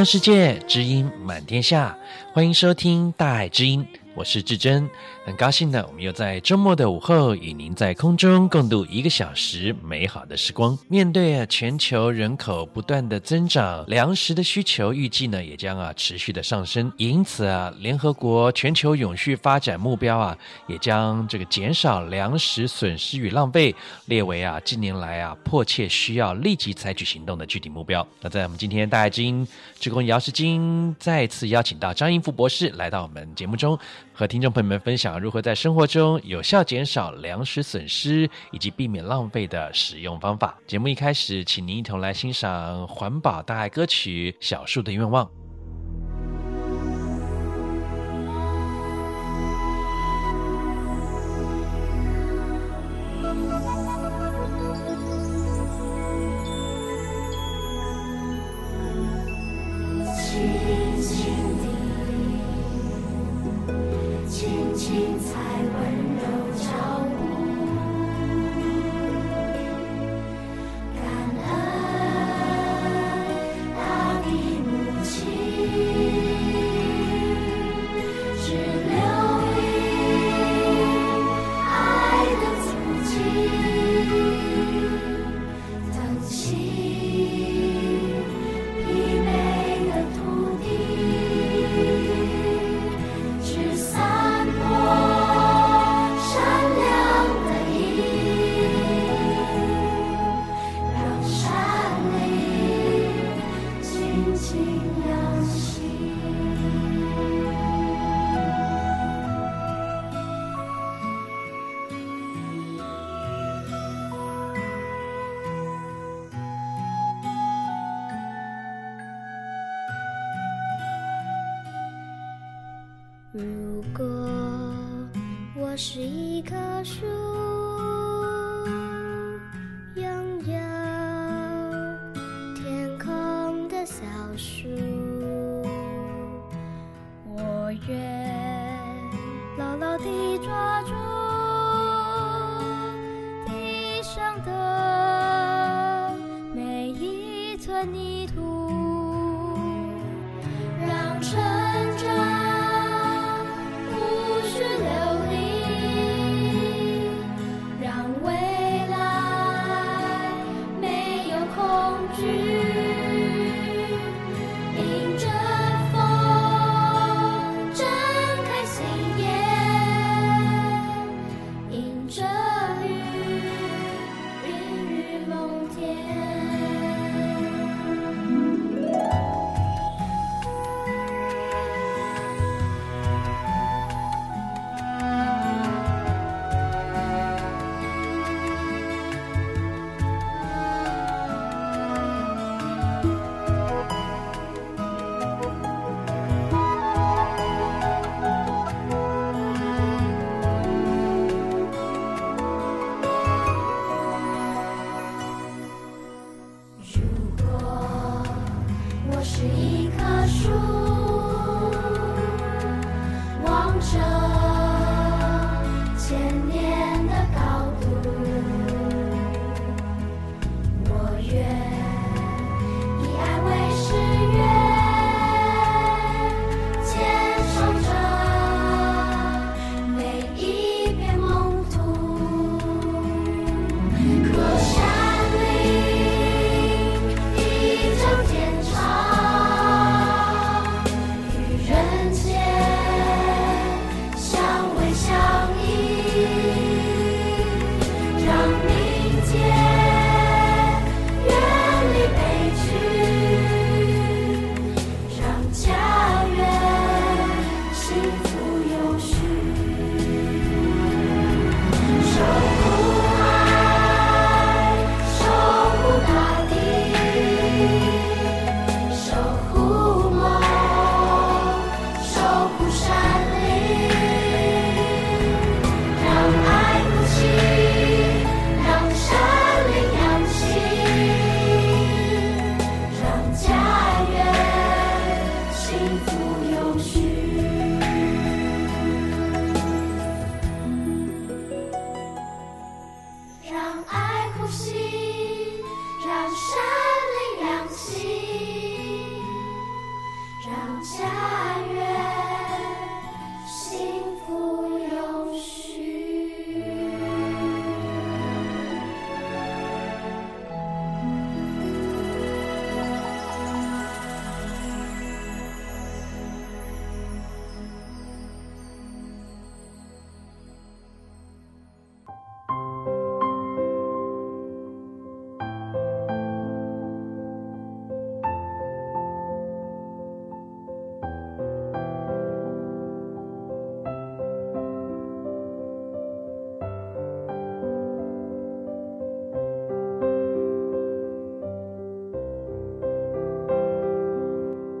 亮世界，知音满天下，欢迎收听大爱之音。我是志珍，很高兴呢，我们又在周末的午后与您在空中共度一个小时美好的时光。面对啊全球人口不断的增长，粮食的需求预计呢也将啊持续的上升，因此啊，联合国全球永续发展目标啊也将这个减少粮食损失与浪费列为啊近年来啊迫切需要立即采取行动的具体目标。那在我们今天大爱知音志工姚世金再次邀请到张英福博士来到我们节目中。和听众朋友们分享如何在生活中有效减少粮食损失以及避免浪费的使用方法。节目一开始，请您一同来欣赏环保大爱歌曲《小树的愿望》。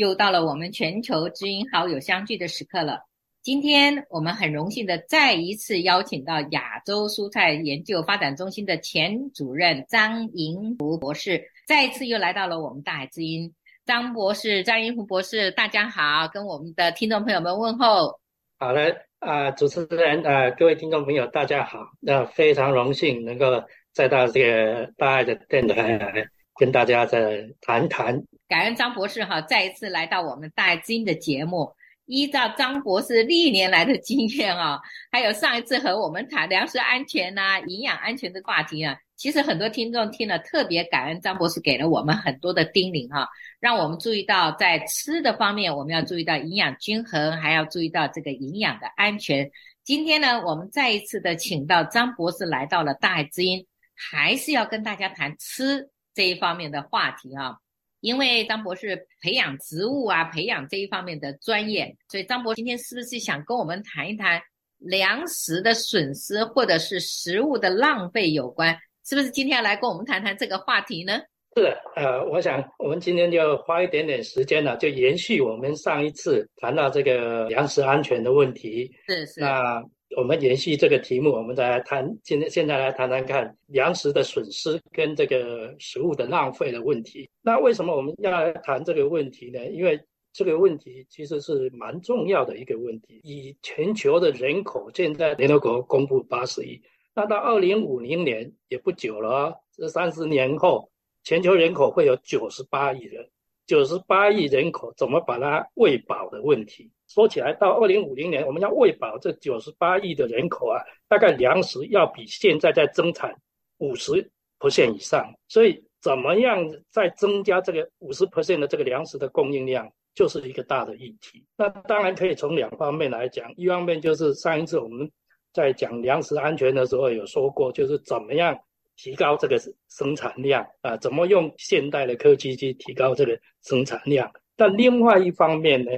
又到了我们全球知音好友相聚的时刻了。今天我们很荣幸的再一次邀请到亚洲蔬菜研究发展中心的前主任张银福博士，再一次又来到了我们大海知音。张博士、张银福博士，大家好，跟我们的听众朋友们问候。好的，啊、主持人啊、呃，各位听众朋友，大家好。那非常荣幸能够再到这个大爱的电台来跟大家再谈谈。感恩张博士哈，再一次来到我们大爱之音的节目。依照张博士历年来的经验啊，还有上一次和我们谈粮食安全呐、营养安全的话题啊，其实很多听众听了特别感恩张博士给了我们很多的叮咛哈，让我们注意到在吃的方面，我们要注意到营养均衡，还要注意到这个营养的安全。今天呢，我们再一次的请到张博士来到了大爱之音，还是要跟大家谈吃这一方面的话题啊。因为张博士培养植物啊，培养这一方面的专业，所以张博今天是不是想跟我们谈一谈粮食的损失或者是食物的浪费有关？是不是今天要来跟我们谈谈这个话题呢？是的，呃，我想我们今天就花一点点时间呢，就延续我们上一次谈到这个粮食安全的问题。是是。那我们延续这个题目，我们再来谈，今天现在来谈谈看粮食的损失跟这个食物的浪费的问题。那为什么我们要来谈这个问题呢？因为这个问题其实是蛮重要的一个问题。以全球的人口，现在联合国公布八十亿，那到二零五零年也不久了，这三十年后，全球人口会有九十八亿人。九十八亿人口怎么把它喂饱的问题？说起来，到二零五零年，我们要喂饱这九十八亿的人口啊，大概粮食要比现在在增产五十 percent 以上。所以，怎么样再增加这个五十 percent 的这个粮食的供应量，就是一个大的议题。那当然可以从两方面来讲，一方面就是上一次我们在讲粮食安全的时候有说过，就是怎么样。提高这个生产量啊，怎么用现代的科技去提高这个生产量？但另外一方面呢，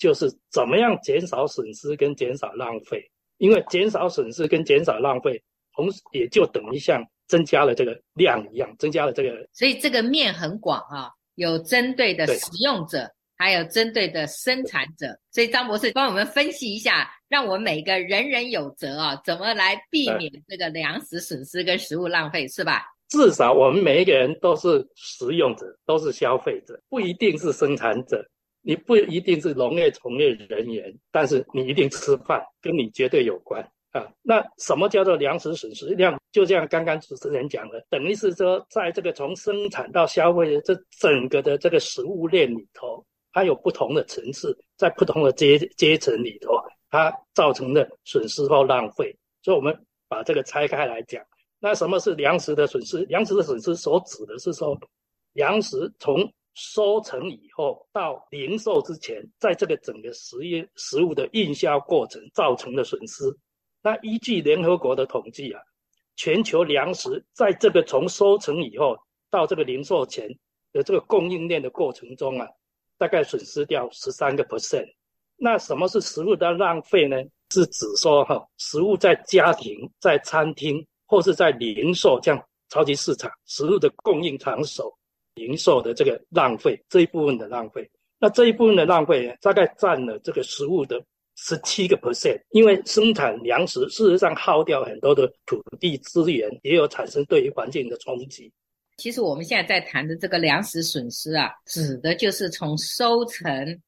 就是怎么样减少损失跟减少浪费？因为减少损失跟减少浪费，同时也就等于像增加了这个量一样，增加了这个。所以这个面很广啊，有针对的使用者。还有针对的生产者，所以张博士帮我们分析一下，让我们每个人人有责啊，怎么来避免这个粮食损失跟食物浪费，是吧？至少我们每一个人都是使用者，都是消费者，不一定是生产者，你不一定是农业从业人员，但是你一定吃饭，跟你绝对有关啊。那什么叫做粮食损失量？就像刚刚主持人讲的，等于是说，在这个从生产到消费的这整个的这个食物链里头。它有不同的层次，在不同的阶阶层里头，它造成的损失或浪费。所以，我们把这个拆开来讲。那什么是粮食的损失？粮食的损失所指的是说，粮食从收成以后到零售之前，在这个整个食业食物的运销过程造成的损失。那依据联合国的统计啊，全球粮食在这个从收成以后到这个零售前的这个供应链的过程中啊。大概损失掉十三个 percent。那什么是食物的浪费呢？是指说哈，食物在家庭、在餐厅或是在零售这样超级市场食物的供应场所零售的这个浪费这一部分的浪费。那这一部分的浪费大概占了这个食物的十七个 percent。因为生产粮食事实上耗掉很多的土地资源，也有产生对于环境的冲击。其实我们现在在谈的这个粮食损失啊，指的就是从收成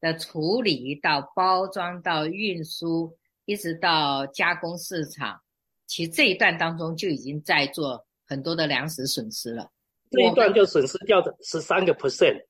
的处理到包装到运输，一直到加工市场，其实这一段当中就已经在做很多的粮食损失了。这一段就损失掉的十三个 percent。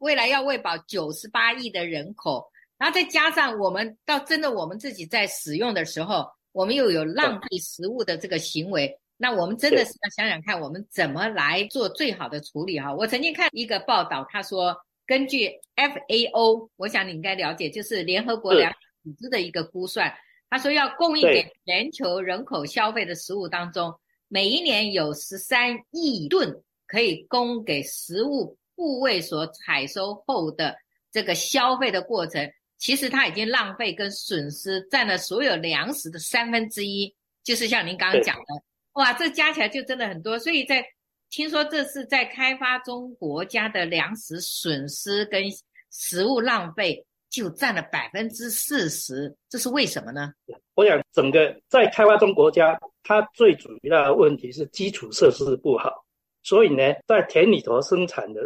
未来要喂饱九十八亿的人口，然后再加上我们到真的我们自己在使用的时候，我们又有浪费食物的这个行为，那我们真的是要想想看，我们怎么来做最好的处理哈。我曾经看一个报道，他说根据 FAO，我想你应该了解，就是联合国粮食组织的一个估算，他说要供应给全球人口消费的食物当中，每一年有十三亿吨可以供给食物。部位所采收后的这个消费的过程，其实它已经浪费跟损失占了所有粮食的三分之一，就是像您刚刚讲的，哇，这加起来就真的很多。所以在听说这是在开发中国家的粮食损失跟食物浪费就占了百分之四十，这是为什么呢？我想整个在开发中国家，它最主要的问题是基础设施不好，所以呢，在田里头生产的。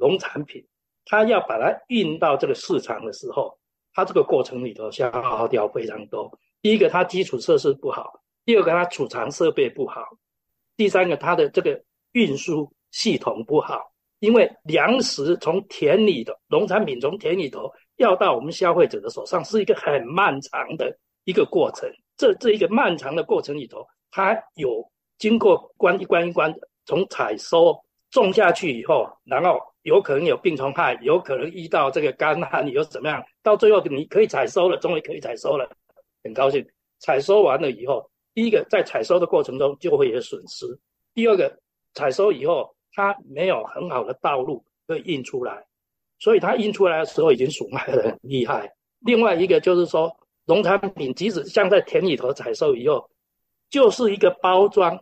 农产品，它要把它运到这个市场的时候，它这个过程里头消耗掉非常多。第一个，它基础设施不好；第二个，它储藏设备不好；第三个，它的这个运输系统不好。因为粮食从田里头，农产品从田里头要到我们消费者的手上，是一个很漫长的一个过程。这这一个漫长的过程里头，它有经过关一关一关的，从采收种下去以后，然后。有可能有病虫害，有可能遇到这个干旱，有怎么样？到最后你可以采收了，终于可以采收了，很高兴。采收完了以后，第一个在采收的过程中就会有损失；第二个，采收以后它没有很好的道路可以运出来，所以它运出来的时候已经损害得很厉害。另外一个就是说，农产品即使像在田里头采收以后，就是一个包装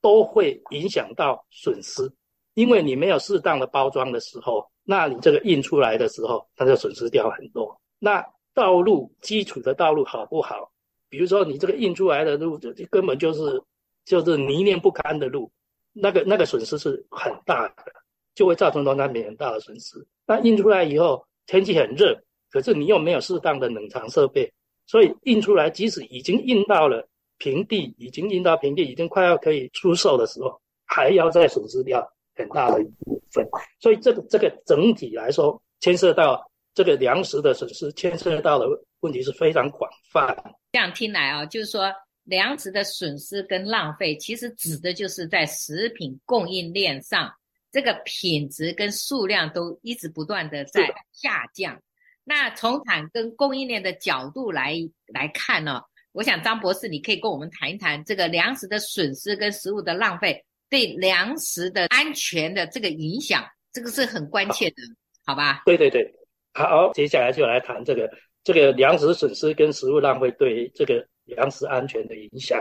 都会影响到损失。因为你没有适当的包装的时候，那你这个印出来的时候，它就损失掉很多。那道路基础的道路好不好？比如说你这个印出来的路，就根本就是就是泥泞不堪的路，那个那个损失是很大的，就会造成农产品很大的损失。那印出来以后，天气很热，可是你又没有适当的冷藏设备，所以印出来即使已经印到了平地，已经运到平地，已经快要可以出售的时候，还要再损失掉。很大的一部分，所以这个这个整体来说，牵涉到这个粮食的损失，牵涉到的问题是非常广泛。这样听来啊，就是说粮食的损失跟浪费，其实指的就是在食品供应链上，这个品质跟数量都一直不断的在下降。那从产跟供应链的角度来来看呢，我想张博士，你可以跟我们谈一谈这个粮食的损失跟食物的浪费。对粮食的安全的这个影响，这个是很关切的，好，吧？对对对，好，接下来就来谈这个这个粮食损失跟食物浪费对这个粮食安全的影响。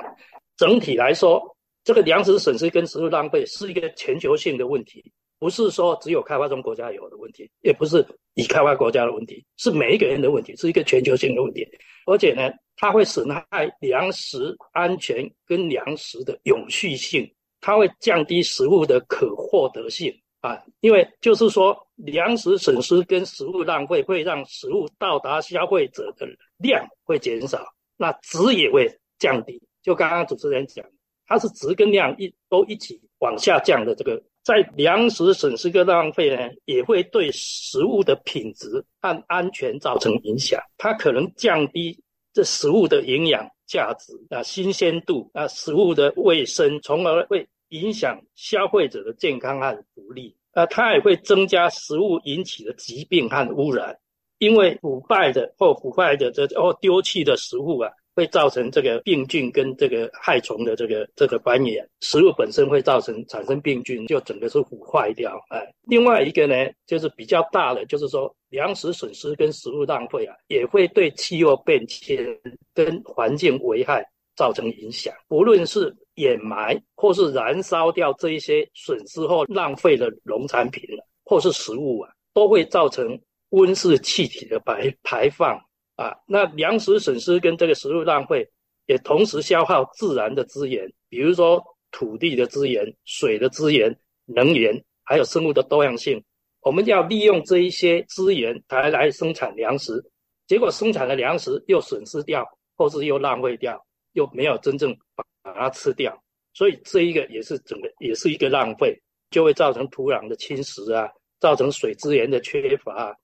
整体来说，这个粮食损失跟食物浪费是一个全球性的问题，不是说只有开发中国家有的问题，也不是已开发国家的问题，是每一个人的问题，是一个全球性的问题。而且呢，它会损害粮食安全跟粮食的永续性。它会降低食物的可获得性啊，因为就是说，粮食损失跟食物浪费会让食物到达消费者的量会减少，那值也会降低。就刚刚主持人讲，它是值跟量一都一起往下降的。这个在粮食损失跟浪费呢，也会对食物的品质和安全造成影响。它可能降低这食物的营养价值啊、新鲜度啊、食物的卫生，从而会。影响消费者的健康和福利，啊，它也会增加食物引起的疾病和污染，因为腐败的或腐败的这或丢弃的食物啊，会造成这个病菌跟这个害虫的这个这个繁衍，食物本身会造成产生病菌，就整个是腐坏掉。哎，另外一个呢，就是比较大的，就是说粮食损失跟食物浪费啊，也会对气候变迁跟环境危害造成影响，不论是。掩埋或是燃烧掉这一些损失或浪费的农产品或是食物啊，都会造成温室气体的排排放啊。那粮食损失跟这个食物浪费，也同时消耗自然的资源，比如说土地的资源、水的资源、能源，还有生物的多样性。我们要利用这一些资源来来生产粮食，结果生产的粮食又损失掉，或是又浪费掉，又没有真正把把它吃掉，所以这一个也是整个也是一个浪费，就会造成土壤的侵蚀啊，造成水资源的缺乏，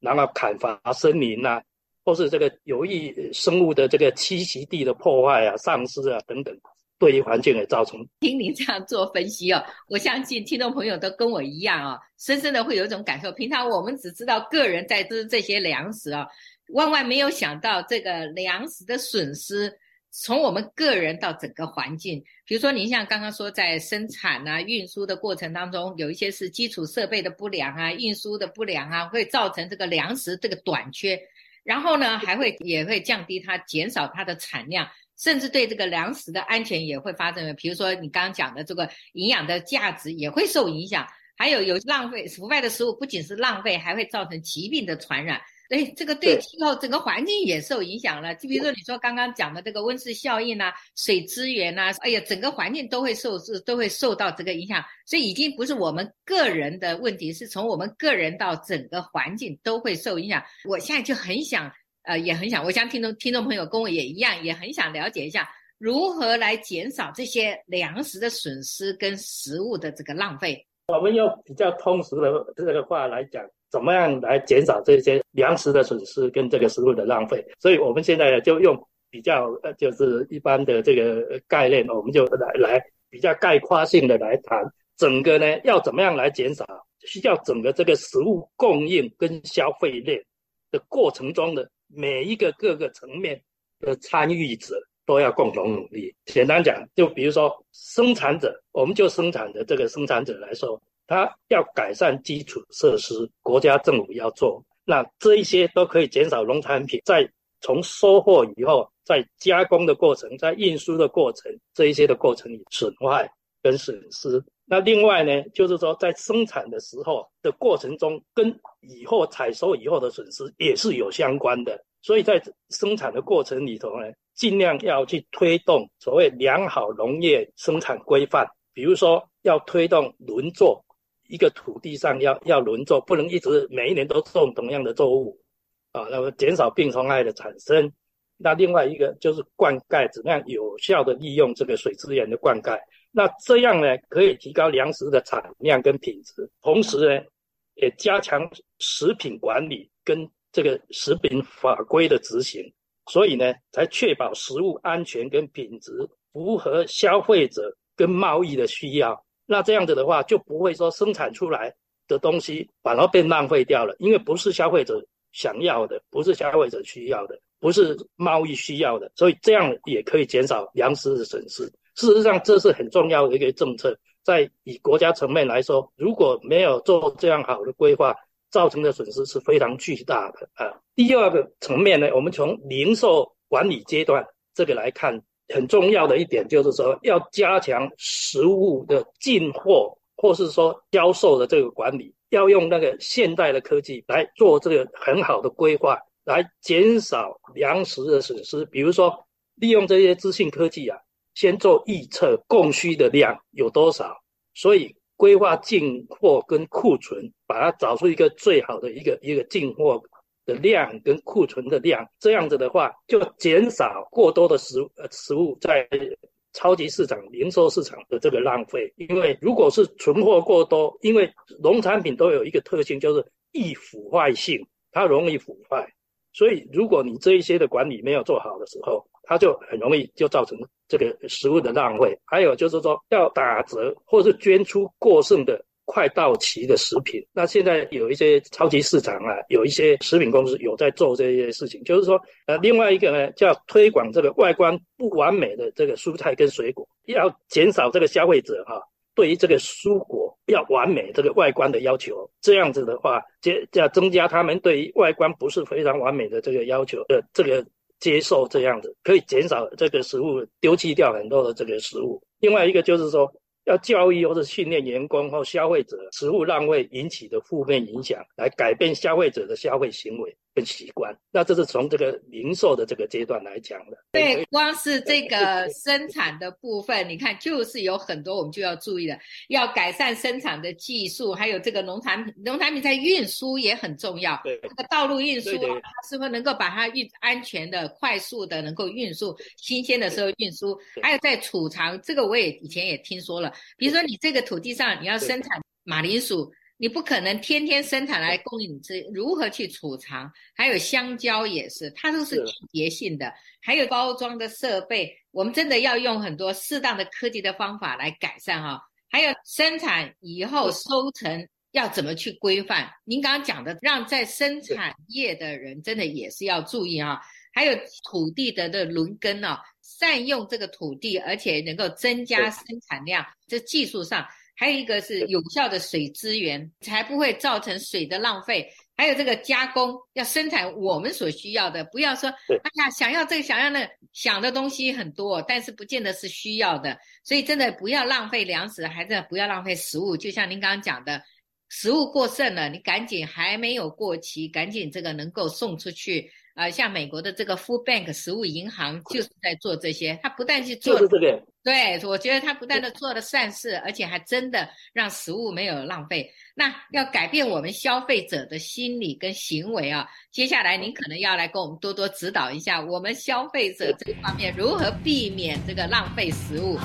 然后砍伐森林啊，或是这个有益生物的这个栖息地的破坏啊、丧失啊等等。对于环境也造成。听您这样做分析哦，我相信听众朋友都跟我一样啊、深深的会有一种感受。平常我们只知道个人在吃这些粮食啊、哦，万万没有想到这个粮食的损失，从我们个人到整个环境。比如说，您像刚刚说，在生产啊、运输的过程当中，有一些是基础设备的不良啊、运输的不良啊，会造成这个粮食这个短缺，然后呢，还会也会降低它、减少它的产量。甚至对这个粮食的安全也会发生，比如说你刚刚讲的这个营养的价值也会受影响，还有有浪费腐败的食物，不仅是浪费，还会造成疾病的传染。对，这个对气候整个环境也受影响了。就比如说你说刚刚讲的这个温室效应啊，水资源啊，哎呀，整个环境都会受都会受到这个影响。所以已经不是我们个人的问题，是从我们个人到整个环境都会受影响。我现在就很想。呃，也很想，我想听众听众朋友跟我也一样，也很想了解一下如何来减少这些粮食的损失跟食物的这个浪费。我们用比较通俗的这个话来讲，怎么样来减少这些粮食的损失跟这个食物的浪费？所以我们现在，就用比较呃，就是一般的这个概念，我们就来来比较概括性的来谈，整个呢要怎么样来减少？需要整个这个食物供应跟消费链的过程中的。每一个各个层面的参与者都要共同努力。简单讲，就比如说生产者，我们就生产的这个生产者来说，它要改善基础设施，国家政府要做，那这一些都可以减少农产品在从收获以后，在加工的过程，在运输的过程，这一些的过程里损坏跟损失。那另外呢，就是说在生产的时候的过程中，跟以后采收以后的损失也是有相关的。所以在生产的过程里头呢，尽量要去推动所谓良好农业生产规范，比如说要推动轮作，一个土地上要要轮作，不能一直每一年都种同样的作物，啊，那么减少病虫害的产生。那另外一个就是灌溉，怎么样有效的利用这个水资源的灌溉。那这样呢，可以提高粮食的产量跟品质，同时呢，也加强食品管理跟这个食品法规的执行，所以呢，才确保食物安全跟品质符合消费者跟贸易的需要。那这样子的话，就不会说生产出来的东西反而被浪费掉了，因为不是消费者想要的，不是消费者需要的，不是贸易需要的，所以这样也可以减少粮食的损失。事实上，这是很重要的一个政策。在以国家层面来说，如果没有做这样好的规划，造成的损失是非常巨大的啊。第二个层面呢，我们从零售管理阶段这个来看，很重要的一点就是说，要加强食物的进货或是说销售的这个管理，要用那个现代的科技来做这个很好的规划，来减少粮食的损失。比如说，利用这些资讯科技啊。先做预测，供需的量有多少，所以规划进货跟库存，把它找出一个最好的一个一个进货的量跟库存的量，这样子的话，就减少过多的食呃食物在超级市场、零售市场的这个浪费。因为如果是存货过多，因为农产品都有一个特性，就是易腐坏性，它容易腐坏，所以如果你这一些的管理没有做好的时候，它就很容易就造成这个食物的浪费，还有就是说要打折或是捐出过剩的快到期的食品。那现在有一些超级市场啊，有一些食品公司有在做这些事情，就是说，呃，另外一个呢叫推广这个外观不完美的这个蔬菜跟水果，要减少这个消费者哈、啊、对于这个蔬果要完美这个外观的要求。这样子的话，接要增加他们对于外观不是非常完美的这个要求的这个。接受这样子，可以减少这个食物丢弃掉很多的这个食物。另外一个就是说，要教育或者训练员工或消费者食物浪费引起的负面影响，来改变消费者的消费行为。跟习惯。那这是从这个零售的这个阶段来讲的。对，光是这个生产的部分，你看就是有很多我们就要注意的，要改善生产的技术，还有这个农产品，农产品在运输也很重要。对，这个道路运输是不是能够把它运安全的、快速的能够运输，新鲜的时候运输，还有在储藏，这个我也以前也听说了。比如说你这个土地上你要生产马铃薯。你不可能天天生产来供应你吃，如何去储藏？还有香蕉也是，它都是季节性的。还有包装的设备，我们真的要用很多适当的科技的方法来改善哈。还有生产以后收成要怎么去规范？您刚刚讲的，让在生产业的人真的也是要注意啊。还有土地的的轮耕啊，善用这个土地，而且能够增加生产量，这技术上。还有一个是有效的水资源，才不会造成水的浪费。还有这个加工，要生产我们所需要的，不要说哎呀想要这个想要那个，想的东西很多，但是不见得是需要的。所以真的不要浪费粮食，还是不要浪费食物。就像您刚刚讲的，食物过剩了，你赶紧还没有过期，赶紧这个能够送出去。啊、呃，像美国的这个 Food Bank 食物银行就是在做这些，他不但去做，就是这个，对，我觉得他不但的做了善事，而且还真的让食物没有浪费。那要改变我们消费者的心理跟行为啊，接下来您可能要来跟我们多多指导一下，我们消费者这方面如何避免这个浪费食物。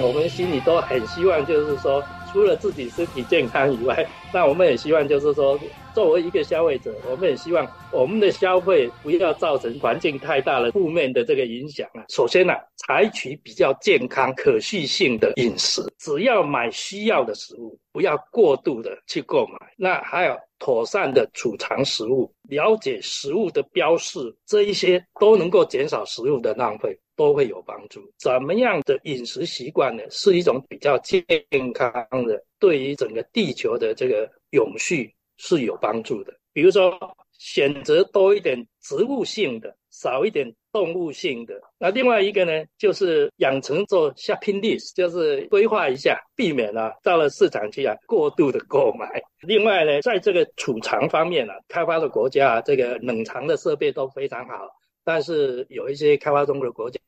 我，们心里都很希望，就是说，除了自己身体健康以外，那我们也希望，就是说，作为一个消费者，我们也希望我们的消费不要造成环境太大的负面的这个影响啊。首先呢，采取比较健康、可续性的饮食，只要买需要的食物，不要过度的去购买。那还有妥善的储藏食物，了解食物的标示，这一些都能够减少食物的浪费，都会有帮助。怎么样的饮食习惯呢？是一种比较健康的，对于整个地球的这个永续是有帮助的。比如说，选择多一点植物性的，少一点动物性的。那另外一个呢，就是养成做 shopping list，就是规划一下，避免啊到了市场去啊过度的购买。另外呢，在这个储藏方面啊，开发的国家啊，这个冷藏的设备都非常好。但是有一些开发中的国家，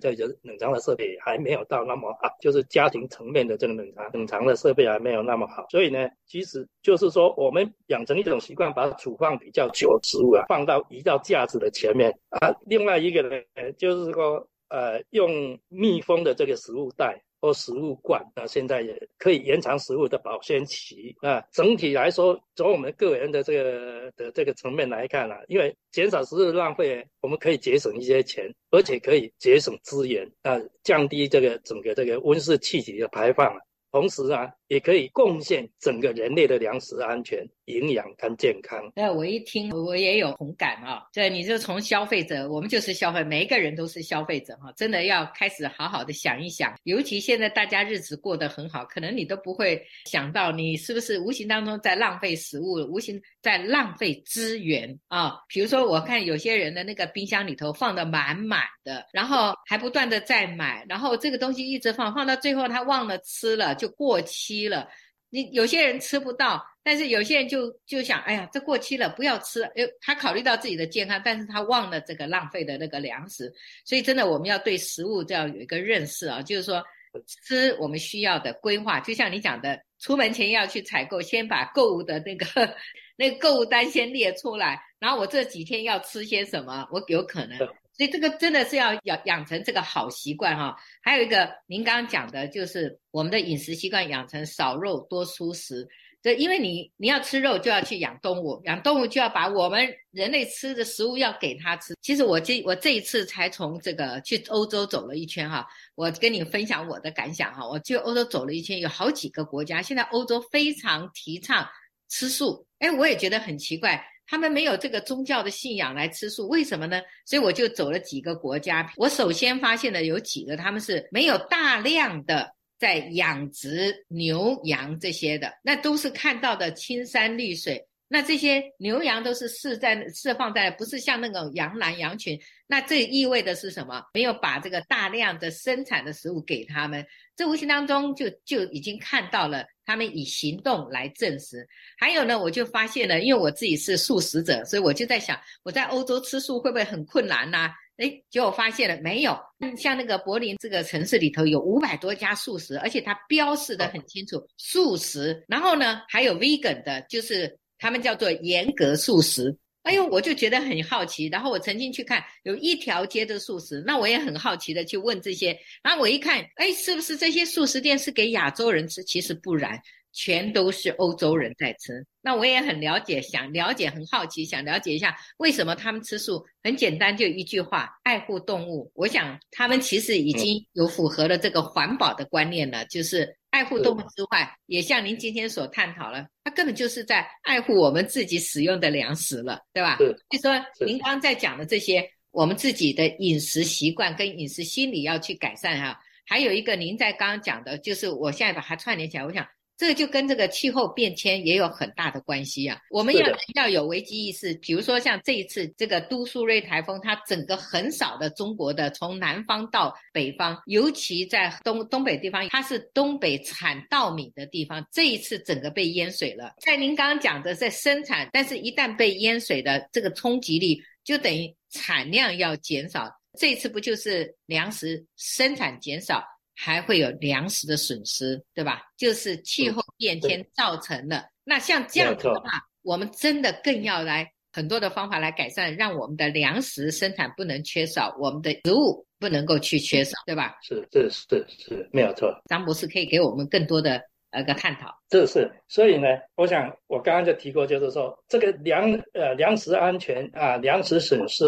这个冷藏的设备还没有到那么好，就是家庭层面的这个冷藏冷藏的设备还没有那么好。所以呢，其实就是说，我们养成一种习惯，把储放比较久的食物啊，放到移到架子的前面啊。另外一个呢，就是说，呃，用密封的这个食物袋。或食物罐，那现在也可以延长食物的保鲜期啊。整体来说，从我们个人的这个的这个层面来看啊，因为减少食物浪费，我们可以节省一些钱，而且可以节省资源啊，降低这个整个这个温室气体的排放啊。同时啊，也可以贡献整个人类的粮食安全、营养跟健康。那我一听，我也有同感啊。对，你就从消费者，我们就是消费，每一个人都是消费者哈，真的要开始好好的想一想。尤其现在大家日子过得很好，可能你都不会想到，你是不是无形当中在浪费食物，无形在浪费资源啊。比如说，我看有些人的那个冰箱里头放的满满的，然后还不断的在买，然后这个东西一直放，放到最后他忘了吃了。就过期了，你有些人吃不到，但是有些人就就想，哎呀，这过期了，不要吃。哎，他考虑到自己的健康，但是他忘了这个浪费的那个粮食。所以真的，我们要对食物这样有一个认识啊，就是说吃我们需要的规划。就像你讲的，出门前要去采购，先把购物的那个 那个购物单先列出来，然后我这几天要吃些什么，我有可能。所以这个真的是要养养成这个好习惯哈。还有一个，您刚刚讲的就是我们的饮食习惯养成少肉多蔬食。这因为你你要吃肉，就要去养动物，养动物就要把我们人类吃的食物要给它吃。其实我这我这一次才从这个去欧洲走了一圈哈，我跟你分享我的感想哈。我去欧洲走了一圈，有好几个国家，现在欧洲非常提倡吃素。哎，我也觉得很奇怪。他们没有这个宗教的信仰来吃素，为什么呢？所以我就走了几个国家。我首先发现的有几个，他们是没有大量的在养殖牛羊这些的，那都是看到的青山绿水。那这些牛羊都是释在释放在，不是像那种羊栏羊群。那这意味的是什么？没有把这个大量的生产的食物给他们，这无形当中就就已经看到了。他们以行动来证实。还有呢，我就发现了，因为我自己是素食者，所以我就在想，我在欧洲吃素会不会很困难呢？哎，结果发现了没有。像那个柏林这个城市里头有五百多家素食，而且它标示的很清楚，素食。然后呢，还有 vegan 的，就是他们叫做严格素食。哎呦，我就觉得很好奇，然后我曾经去看有一条街的素食，那我也很好奇的去问这些，然后我一看，哎，是不是这些素食店是给亚洲人吃？其实不然，全都是欧洲人在吃。那我也很了解，想了解，很好奇，想了解一下为什么他们吃素。很简单，就一句话：爱护动物。我想他们其实已经有符合了这个环保的观念了，就是。爱护动物之外，也像您今天所探讨了，它根本就是在爱护我们自己使用的粮食了，对吧？是。所以说，您刚刚在讲的这些，我们自己的饮食习惯跟饮食心理要去改善哈。还有一个，您在刚刚讲的，就是我现在把它串联起来，我想。这个就跟这个气候变迁也有很大的关系啊！我们要要有危机意识，比如说像这一次这个都苏芮台风，它整个很少的中国的从南方到北方，尤其在东东北地方，它是东北产稻米的地方，这一次整个被淹水了。在您刚刚讲的在生产，但是一旦被淹水的这个冲击力，就等于产量要减少。这一次不就是粮食生产减少？还会有粮食的损失，对吧？就是气候变迁造成的。那像这样子的话，我们真的更要来很多的方法来改善，让我们的粮食生产不能缺少，我们的食物不能够去缺少，对吧？是，这是是是，没有错。张博士可以给我们更多的。呃，个探讨，这是，所以呢，我想我刚刚就提过，就是说这个粮呃粮食安全啊，粮食损失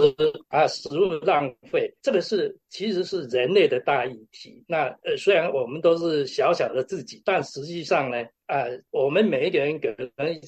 啊，食物浪费，这个是其实是人类的大议题。那呃，虽然我们都是小小的自己，但实际上呢，呃，我们每一个人可能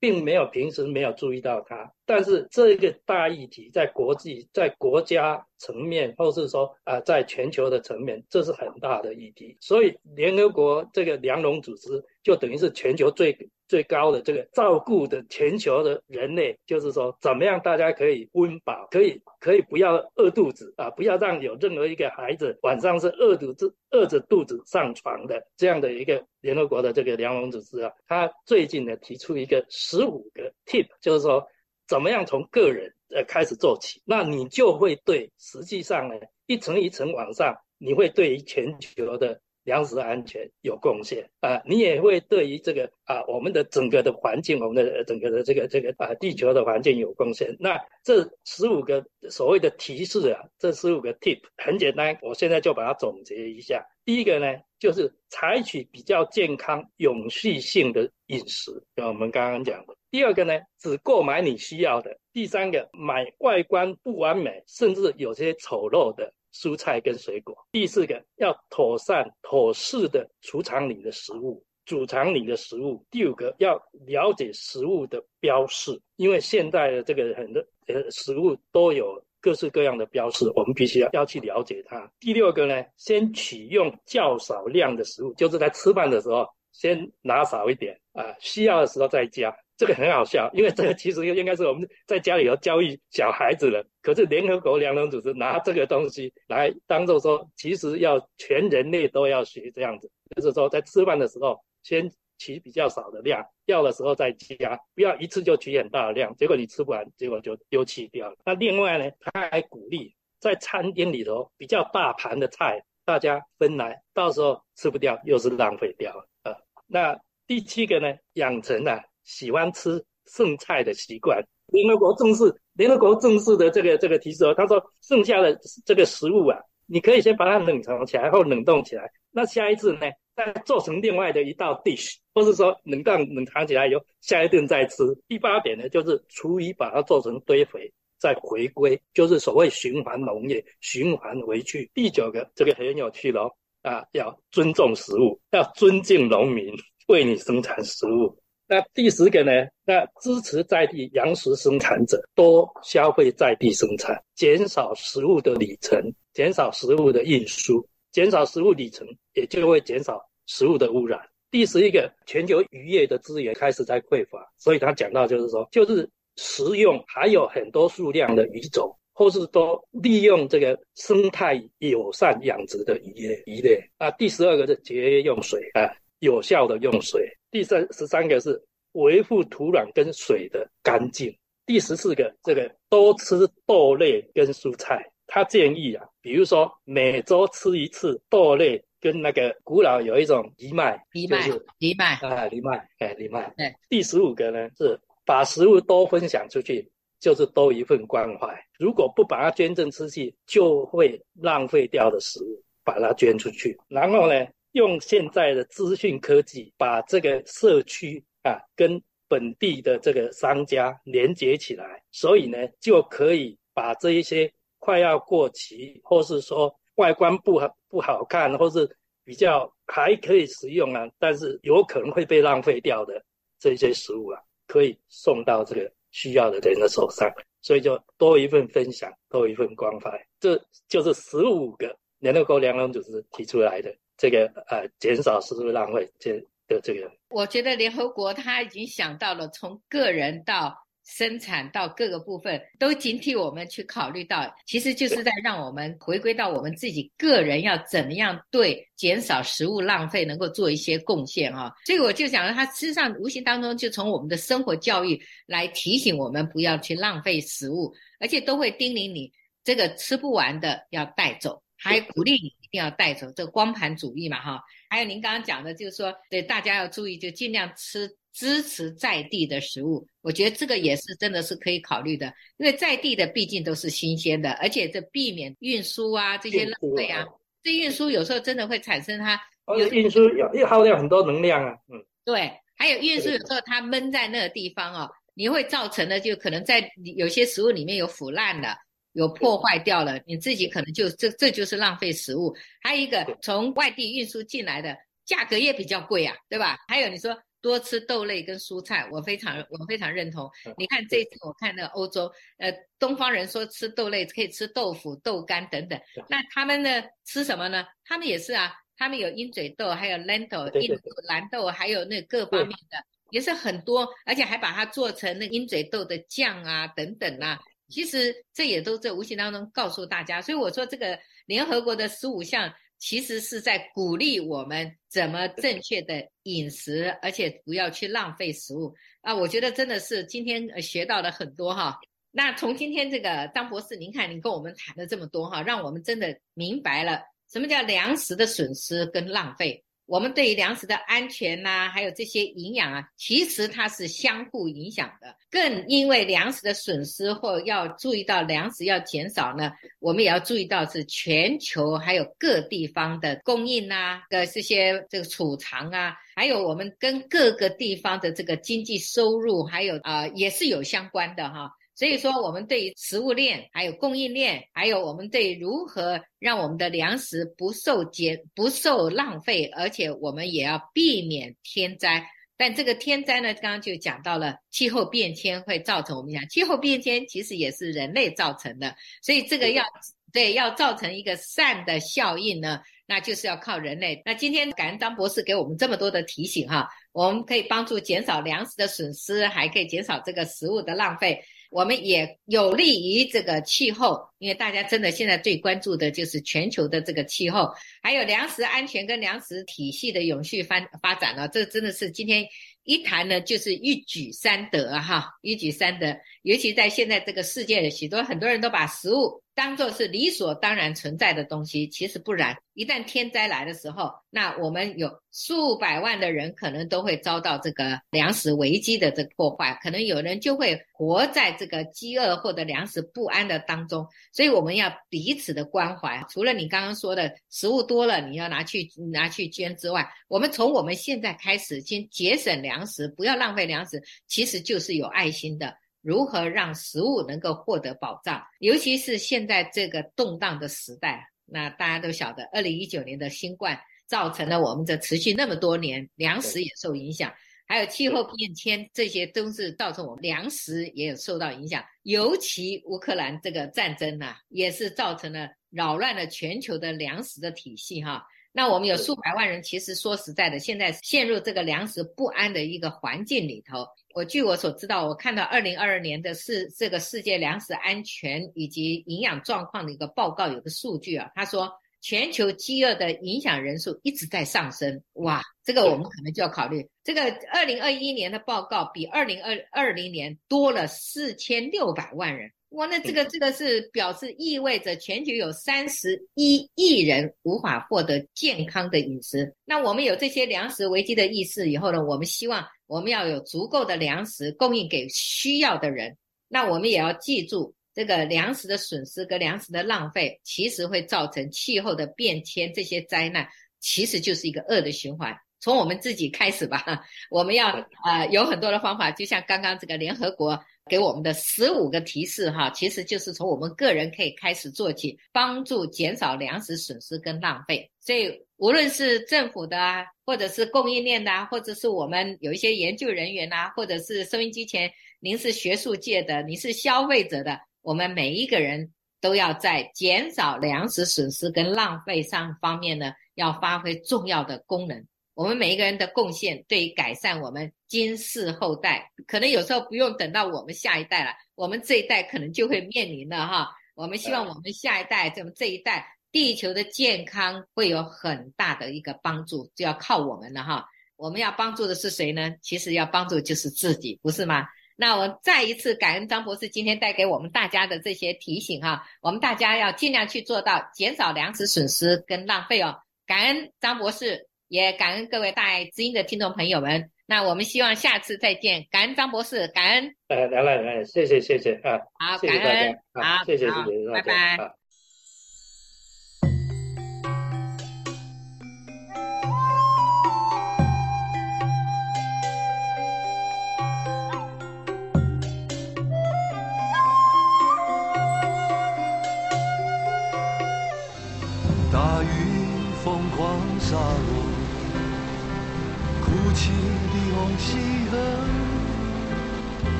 并没有平时没有注意到它，但是这个大议题在国际、在国家层面，或是说啊、呃，在全球的层面，这是很大的议题。所以，联合国这个粮农组织就等于是全球最最高的这个照顾的全球的人类，就是说，怎么样大家可以温饱，可以可以不要饿肚子啊，不要让有任何一个孩子晚上是饿肚子、饿着肚子上床的这样的一个联合国的这个粮农组织啊，他最近呢提出一个十五个 tip，就是说怎么样从个人呃开始做起，那你就会对实际上呢一层一层往上，你会对于全球的粮食安全有贡献啊，你也会对于这个啊我们的整个的环境，我们的整个的这个这个啊地球的环境有贡献。那这十五个所谓的提示啊，这十五个 tip 很简单，我现在就把它总结一下。第一个呢，就是采取比较健康、永续性的饮食，像我们刚刚讲的。第二个呢，只购买你需要的。第三个，买外观不完美，甚至有些丑陋的蔬菜跟水果。第四个，要妥善、妥适的储藏你的食物，储藏你的食物。第五个，要了解食物的标示，因为现在的这个很多呃食物都有。各式各样的标识，我们必须要要去了解它。第六个呢，先取用较少量的食物，就是在吃饭的时候先拿少一点啊，需要的时候再加。这个很好笑，因为这个其实应该是我们在家里要教育小孩子了。可是联合国粮农组织拿这个东西来当做说，其实要全人类都要学这样子，就是说在吃饭的时候先。取比较少的量，要的时候再加，不要一次就取很大的量，结果你吃不完，结果就丢弃掉了。那另外呢，他还鼓励在餐厅里头比较大盘的菜，大家分来，到时候吃不掉又是浪费掉了。呃，那第七个呢，养成了、啊、喜欢吃剩菜的习惯。联合国正式，联合国正式的这个这个提示哦，他说剩下的这个食物啊，你可以先把它冷藏起来或冷冻起来，那下一次呢，再做成另外的一道 dish，或是说冷冻冷藏起来以后，下一顿再吃。第八点呢，就是厨余把它做成堆肥，再回归，就是所谓循环农业，循环回去。第九个，这个很有趣喽，啊，要尊重食物，要尊敬农民为你生产食物。那第十个呢，那支持在地粮食生产者，多消费在地生产，减少食物的里程，减少食物的运输。减少食物里程，也就会减少食物的污染。第十一个，全球渔业的资源开始在匮乏，所以他讲到就是说，就是食用还有很多数量的鱼种，或是说利用这个生态友善养殖的鱼类鱼类啊。第十二个是节约用水啊，有效的用水。第三十三个是维护土壤跟水的干净。第十四个，这个多吃豆类跟蔬菜。他建议啊，比如说每周吃一次豆类，跟那个古老有一种藜麦，藜麦，藜麦啊，藜麦，哎，藜麦。对，第十五个呢是把食物多分享出去，就是多一份关怀。如果不把它捐赠出去，就会浪费掉的食物，把它捐出去。然后呢，用现在的资讯科技，把这个社区啊跟本地的这个商家连接起来，所以呢就可以把这一些。快要过期，或是说外观不好不好看，或是比较还可以食用啊，但是有可能会被浪费掉的这些食物啊，可以送到这个需要的人的手上，所以就多一份分享，多一份关怀，这就是十五个联合国粮农组织提出来的这个呃减少食物浪费这的这个。我觉得联合国他已经想到了从个人到。生产到各个部分都警惕我们去考虑到，其实就是在让我们回归到我们自己个人要怎么样对减少食物浪费能够做一些贡献哈。所以我就想，他事实上无形当中就从我们的生活教育来提醒我们不要去浪费食物，而且都会叮咛你这个吃不完的要带走，还鼓励你定要带走，这个光盘主义嘛哈。还有您刚刚讲的，就是说对大家要注意，就尽量吃。支持在地的食物，我觉得这个也是真的是可以考虑的，因为在地的毕竟都是新鲜的，而且这避免运输啊这些浪费啊，这运输有时候真的会产生它有运输要要耗掉很多能量啊，嗯，对，还有运输有时候它闷在那个地方哦，你会造成的就可能在有些食物里面有腐烂的，有破坏掉了，你自己可能就这这就是浪费食物。还有一个从外地运输进来的。价格也比较贵啊，对吧？还有你说多吃豆类跟蔬菜，我非常我非常认同。你看这次我看那个欧洲，呃，东方人说吃豆类可以吃豆腐、豆干等等，那他们呢吃什么呢？他们也是啊，他们有鹰嘴豆，还有 lentil 印度蓝豆，还有那各方面的也是很多，而且还把它做成那鹰嘴豆的酱啊等等啊。其实这也都在无形当中告诉大家，所以我说这个联合国的十五项。其实是在鼓励我们怎么正确的饮食，而且不要去浪费食物啊！我觉得真的是今天学到了很多哈。那从今天这个张博士，您看您跟我们谈了这么多哈，让我们真的明白了什么叫粮食的损失跟浪费。我们对于粮食的安全呐、啊，还有这些营养啊，其实它是相互影响的。更因为粮食的损失或要注意到粮食要减少呢，我们也要注意到是全球还有各地方的供应啊的这些这个储藏啊，还有我们跟各个地方的这个经济收入，还有啊、也是有相关的哈。所以说，我们对于食物链、还有供应链，还有我们对如何让我们的粮食不受减、不受浪费，而且我们也要避免天灾。但这个天灾呢，刚刚就讲到了气候变迁会造成我们讲气候变迁其实也是人类造成的，所以这个要对要造成一个善的效应呢，那就是要靠人类。那今天感恩张博士给我们这么多的提醒哈，我们可以帮助减少粮食的损失，还可以减少这个食物的浪费。我们也有利于这个气候，因为大家真的现在最关注的就是全球的这个气候，还有粮食安全跟粮食体系的永续发发展了。这真的是今天一谈呢，就是一举三得哈，一举三得。尤其在现在这个世界的，许多很多人都把食物当做是理所当然存在的东西，其实不然。一旦天灾来的时候，那我们有数百万的人可能都会遭到这个粮食危机的这个破坏，可能有人就会活在这个饥饿或者粮食不安的当中。所以我们要彼此的关怀。除了你刚刚说的食物多了你要拿去拿去捐之外，我们从我们现在开始先节省粮食，不要浪费粮食，其实就是有爱心的。如何让食物能够获得保障？尤其是现在这个动荡的时代，那大家都晓得，二零一九年的新冠造成了我们这持续那么多年粮食也受影响，还有气候变迁，这些都是造成我们粮食也有受到影响。尤其乌克兰这个战争呢、啊，也是造成了扰乱了全球的粮食的体系哈。那我们有数百万人，其实说实在的，现在陷入这个粮食不安的一个环境里头。我据我所知道，我看到二零二二年的世这个世界粮食安全以及营养状况的一个报告，有个数据啊，他说全球饥饿的影响人数一直在上升。哇，这个我们可能就要考虑，这个二零二一年的报告比二零二二零年多了四千六百万人。哇，那这个这个是表示意味着全球有三十一亿人无法获得健康的饮食。那我们有这些粮食危机的意识以后呢，我们希望我们要有足够的粮食供应给需要的人。那我们也要记住，这个粮食的损失跟粮食的浪费，其实会造成气候的变迁，这些灾难其实就是一个恶的循环。从我们自己开始吧，我们要呃有很多的方法，就像刚刚这个联合国。给我们的十五个提示哈，其实就是从我们个人可以开始做起，帮助减少粮食损失跟浪费。所以无论是政府的啊，或者是供应链的啊，或者是我们有一些研究人员呐，或者是收音机前您是学术界的，您是消费者的，我们每一个人都要在减少粮食损失跟浪费上方面呢，要发挥重要的功能。我们每一个人的贡献，对于改善我们今世后代，可能有时候不用等到我们下一代了，我们这一代可能就会面临了哈。我们希望我们下一代，这么这一代，地球的健康会有很大的一个帮助，就要靠我们了哈。我们要帮助的是谁呢？其实要帮助就是自己，不是吗？那我再一次感恩张博士今天带给我们大家的这些提醒哈，我们大家要尽量去做到减少粮食损失跟浪费哦。感恩张博士。也感恩各位大爱知音的听众朋友们，那我们希望下次再见。感恩张博士，感恩。呃，来来来，谢谢谢谢啊，好，谢谢大家，好，谢谢谢谢，拜拜。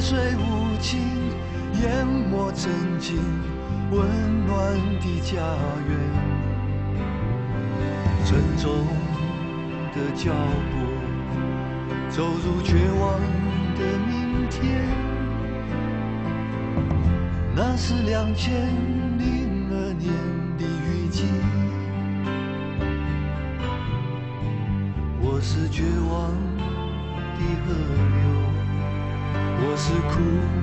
水无情淹没曾经温暖的家园，沉重的脚步走入绝望的明天，那是两千零二年的雨季。我是绝望的河流，我是哭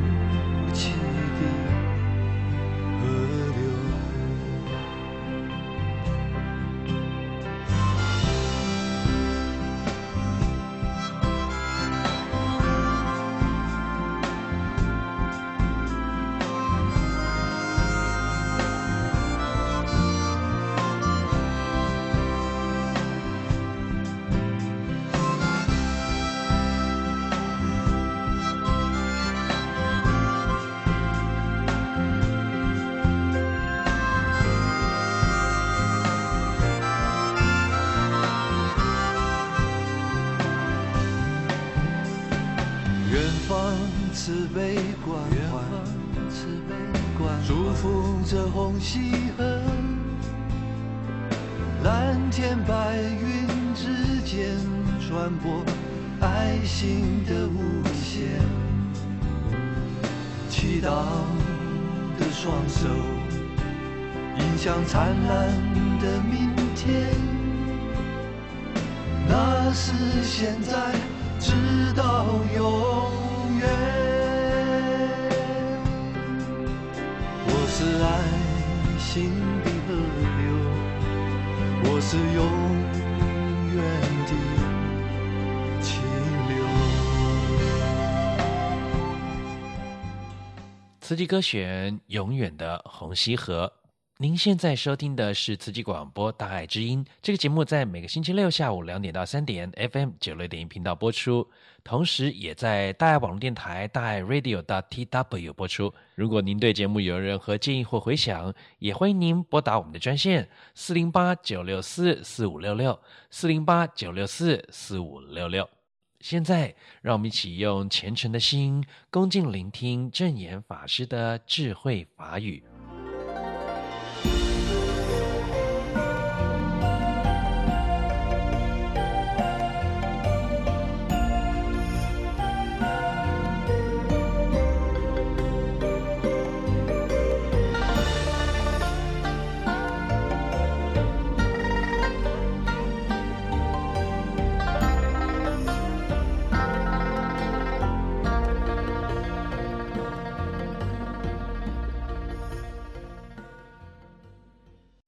慈济歌选《永远的红溪河》，您现在收听的是慈济广播《大爱之音》这个节目，在每个星期六下午两点到三点，FM 九六点一频道播出，同时也在大爱网络电台大爱 Radio 的 TW 播出。如果您对节目有任何建议或回响，也欢迎您拨打我们的专线四零八九六四四五六六四零八九六四四五六六。现在，让我们一起用虔诚的心，恭敬聆听正言法师的智慧法语。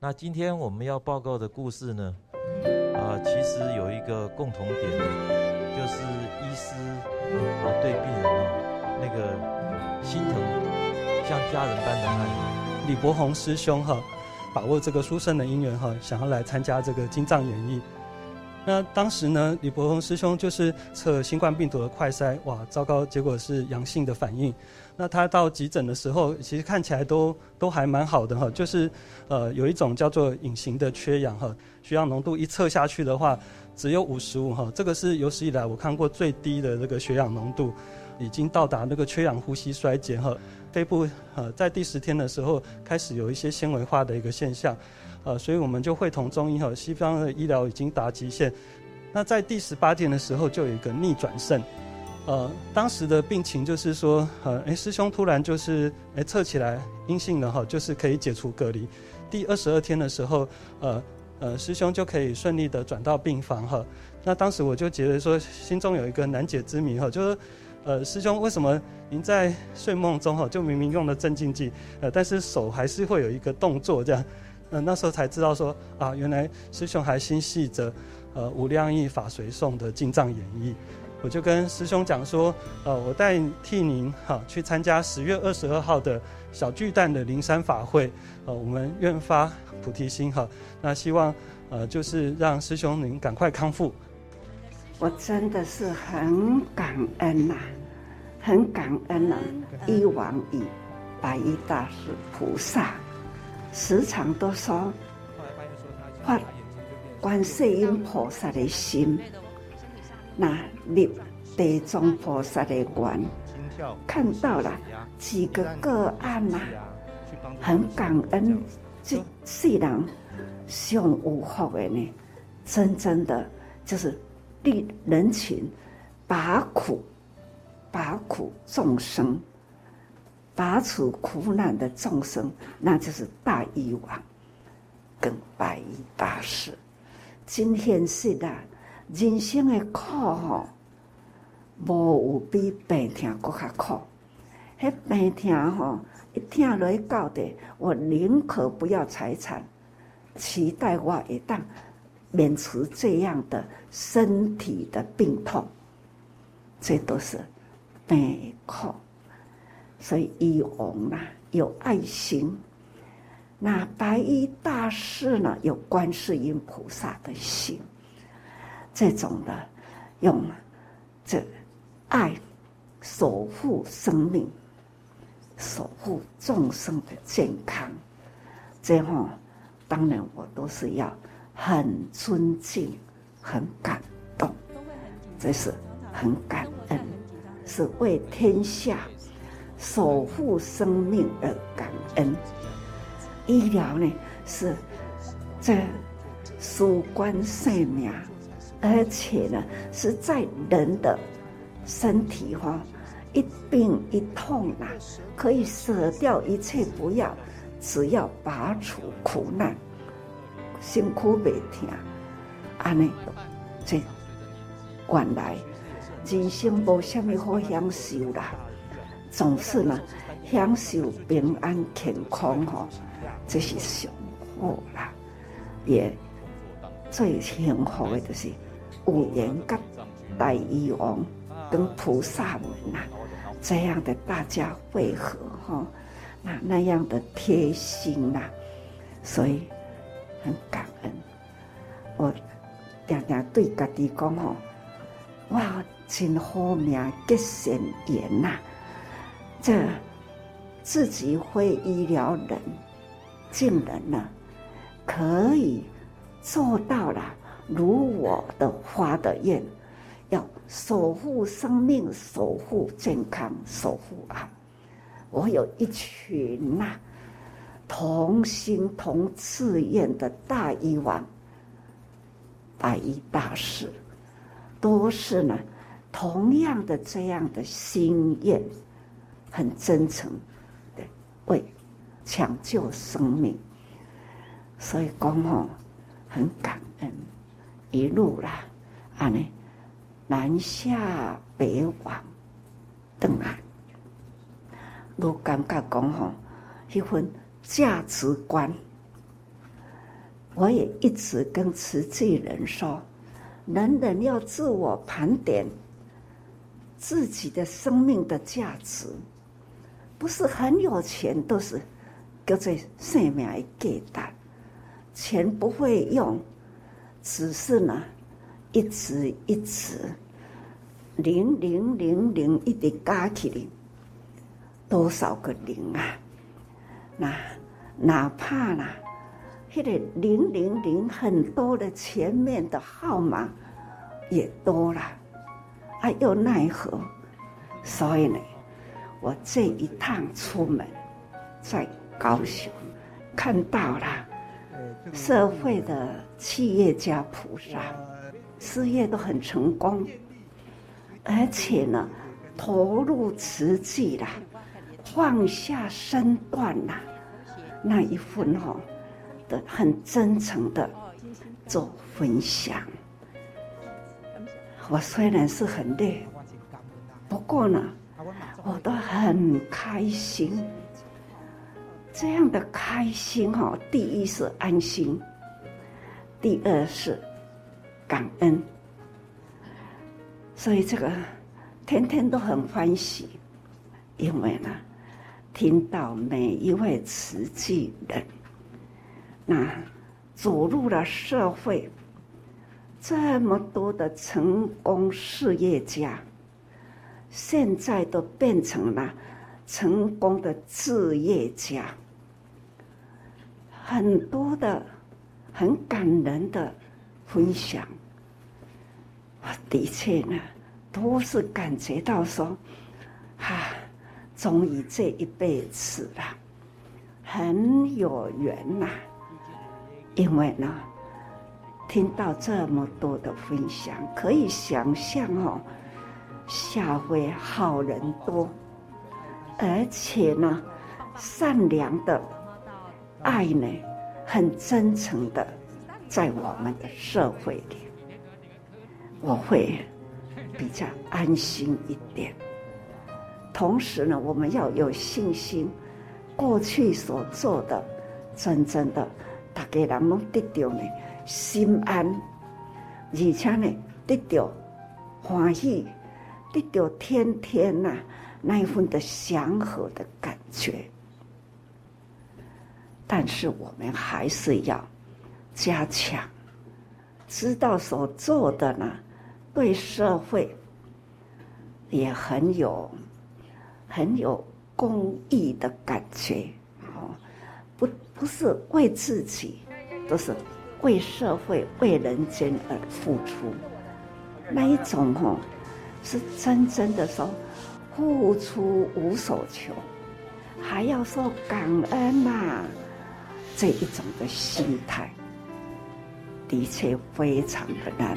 那今天我们要报告的故事呢，啊，其实有一个共同点，就是医师啊对病人啊那个心疼，像家人般的爱。李伯宏师兄哈，把握这个殊胜的因缘哈，想要来参加这个金藏演义。那当时呢，李伯宏师兄就是测新冠病毒的快筛，哇，糟糕，结果是阳性的反应。那他到急诊的时候，其实看起来都都还蛮好的哈，就是呃有一种叫做隐形的缺氧哈，血氧浓度一测下去的话，只有五十五哈，这个是有史以来我看过最低的这个血氧浓度，已经到达那个缺氧呼吸衰竭哈，肺部呃在第十天的时候开始有一些纤维化的一个现象，呃，所以我们就会同中医和西方的医疗已经达极限，那在第十八天的时候就有一个逆转胜。呃，当时的病情就是说，呃，哎，师兄突然就是，哎，测起来阴性了哈，就是可以解除隔离。第二十二天的时候，呃，呃，师兄就可以顺利的转到病房哈。那当时我就觉得说，心中有一个难解之谜哈，就是，呃，师兄为什么您在睡梦中哈，就明明用了镇静剂，呃，但是手还是会有一个动作这样？呃，那时候才知道说，啊，原来师兄还心系着，呃，无量义法随颂的进藏演绎。我就跟师兄讲说，呃，我代替您哈去参加十月二十二号的小巨蛋的灵山法会，呃，我们愿发菩提心哈，那希望呃就是让师兄您赶快康复。我真的是很感恩呐、啊，很感恩啊！一往以白衣大士菩萨时常都说，发观世音菩萨的心。那立地藏菩萨的愿，看到了几个个案呐、很感恩，这世人上有福的呢，真正的就是利人群，拔苦，拔苦众生，拔除苦难的众生，那就是大医王跟白衣大士。今天是的，人生的苦吼，无有比病痛搁较苦。迄病痛吼，一听落去到底，我宁可不要财产，期待我会当免除这样的身体的病痛。这都是病苦，所以医王啊有爱心。那白衣大士呢？有观世音菩萨的心，这种的用这爱守护生命，守护众生的健康，这后当然我都是要很尊敬、很感动，这是很感恩，是为天下守护生命而感恩。医疗呢是这事关性命，而且呢是在人的身体哈，一病一痛啊，可以舍掉一切不要，只要拔除苦难，辛苦袂听，安尼这原来人生无什么好享受啦，总是呢享受平安健康哈。这是上好啦，也最幸福的就是五缘跟大医王跟菩萨们呐，这样的大家会合哈，那那样的贴心呐，所以很感恩。我常常对家己讲吼，哇，真好命结善缘呐，这自己会医疗人。竟然呢，可以做到了，如我的发的愿，要守护生命，守护健康，守护啊！我有一群呐、同心同志愿的大医王、白衣大士，都是呢，同样的这样的心愿，很真诚的为。抢救生命，所以讲吼很感恩，一路啦，安尼南下北往，转来，我感觉讲吼一份价值观，我也一直跟慈济人说，人人要自我盘点自己的生命的价值，不是很有钱都是。叫做生命的价值，钱不会用，只是呢，一直一直零零零零一直加起来，多少个零啊？那哪怕呢，那个零零零很多的前面的号码也多了，啊，又奈何？所以呢，我这一趟出门，在。高雄看到了社会的企业家菩萨，事业都很成功，而且呢，投入慈济了，放下身段了，那一份哈的很真诚的做分享。我虽然是很累，不过呢，我都很开心。这样的开心哈，第一是安心，第二是感恩，所以这个天天都很欢喜，因为呢，听到每一位慈济人，那走入了社会，这么多的成功事业家，现在都变成了成功的置业家。很多的很感人的分享，我的确呢，都是感觉到说，啊，终于这一辈子了，很有缘呐、因为呢，听到这么多的分享，可以想象哦，下回好人多，而且呢，善良的爱呢，很真诚的，在我们的社会里。我会比较安心一点。同时呢，我们要有信心，过去所做的，真正的，大家人拢得到呢心安，而且呢得到欢喜，得到天天呐、那一份的祥和的感觉。但是我们还是要加强，知道所做的呢。对社会也很有很有公益的感觉，哦，不不是为自己，都是为社会、为人间而付出，那一种哦，是真正的说付出无所求，还要说感恩呐、这一种的心态，的确非常的难。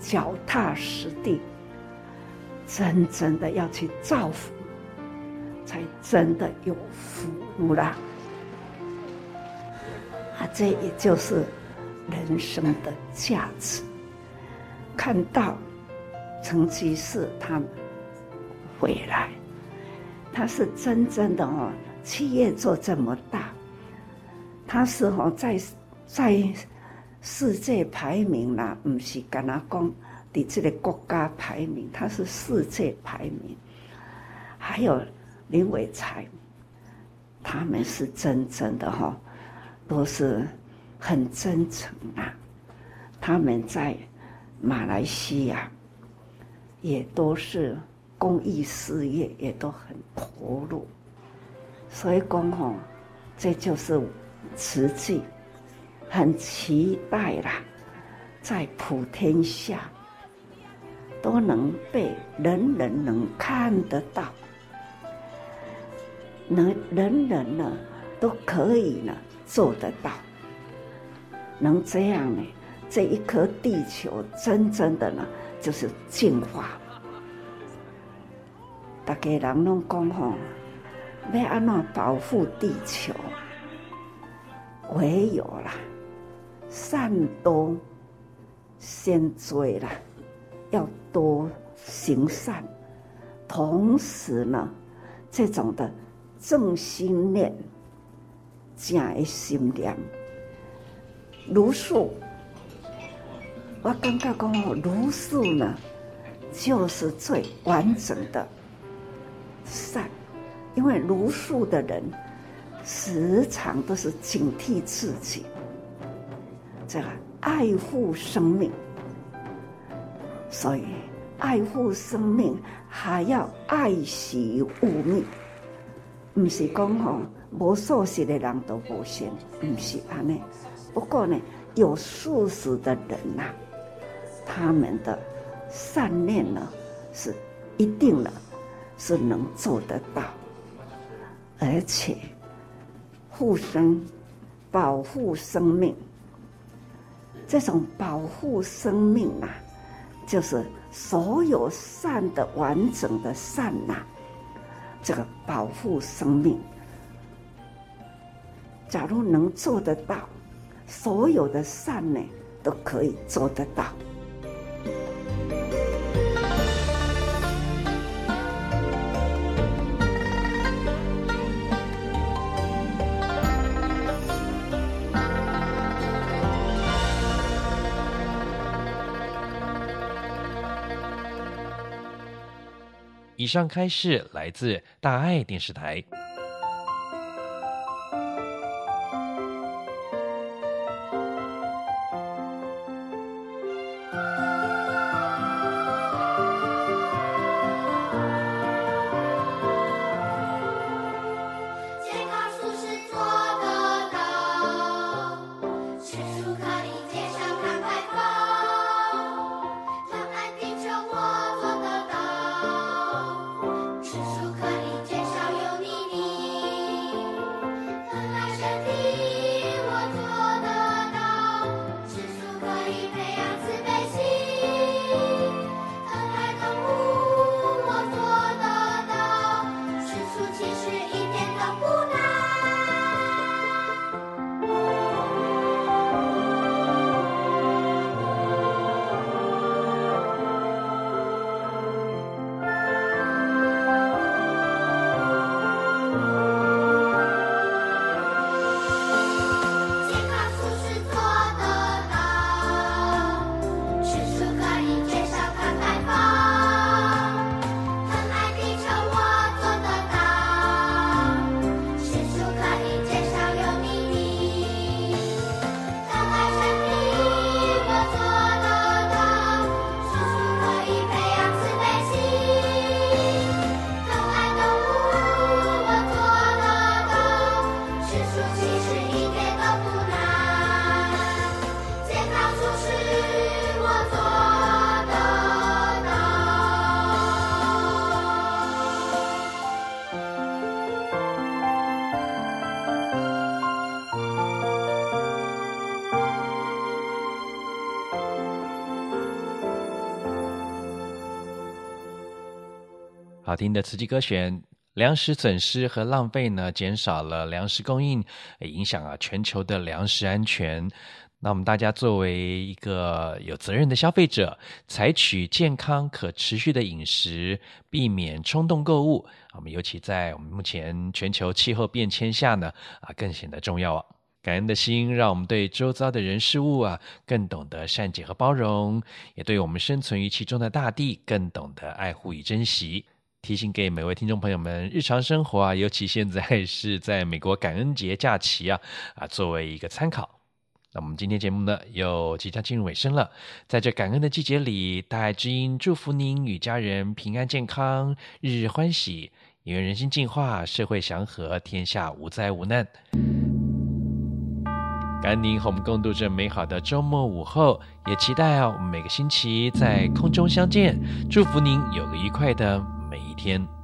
脚踏实地，真正的要去造福，才真的有福啦。啊，这也就是人生的价值。看到成吉思他们回来，他是真正的哦，企业做这么大，他是哦在在。世界排名啦，不是跟他讲，你这个国家排名，他是世界排名。还有林伟才，他们是真正的哈，都是很真诚啊。他们在马来西亚也都是公益事业，也都很投入。所以讲吼，这就是慈济。很期待啦，在普天下都能被人人能看得到，能人人呢都可以呢做得到，能这样呢，这一颗地球真正的呢就是进化。大家人拢讲吼，要安怎保护地球，唯有啦。善多先追啦，要多行善，同时呢，这种的正心念、正心念，茹素，我刚刚讲茹素呢，就是最完整的善，因为如素的人时常都是警惕自己。这个爱护生命，所以爱护生命还要爱惜物命，不是讲吼无素食的人都不行，不是安尼。不过呢，有素食的人呐、他们的善念呢是一定的，是能做得到，而且护生、保护生命。这种保护生命、啊，就是所有善的完整的善呐、这个保护生命，假如能做得到，所有的善呢，都可以做得到。以上开示来自大爱电视台。好听的慈济歌选，粮食损失和浪费呢，减少了粮食供应，影响啊全球的粮食安全。那我们大家作为一个有责任的消费者，采取健康可持续的饮食，避免冲动购物。我们尤其在我们目前全球气候变迁下呢，啊，更显得重要啊。感恩的心，让我们对周遭的人事物啊，更懂得善解和包容，也对我们生存于其中的大地更懂得爱护与珍惜。提醒给每位听众朋友们，日常生活啊，尤其现在是在美国感恩节假期啊，啊，作为一个参考。那我们今天节目呢，又即将进入尾声了。在这感恩的季节里，大爱知音祝福您与家人平安健康，日日欢喜，也愿人心净化，社会祥和，天下无灾无难。感恩您和我们共度这美好的周末午后，也期待啊，我们每个星期在空中相见。祝福您有个愉快的每一天。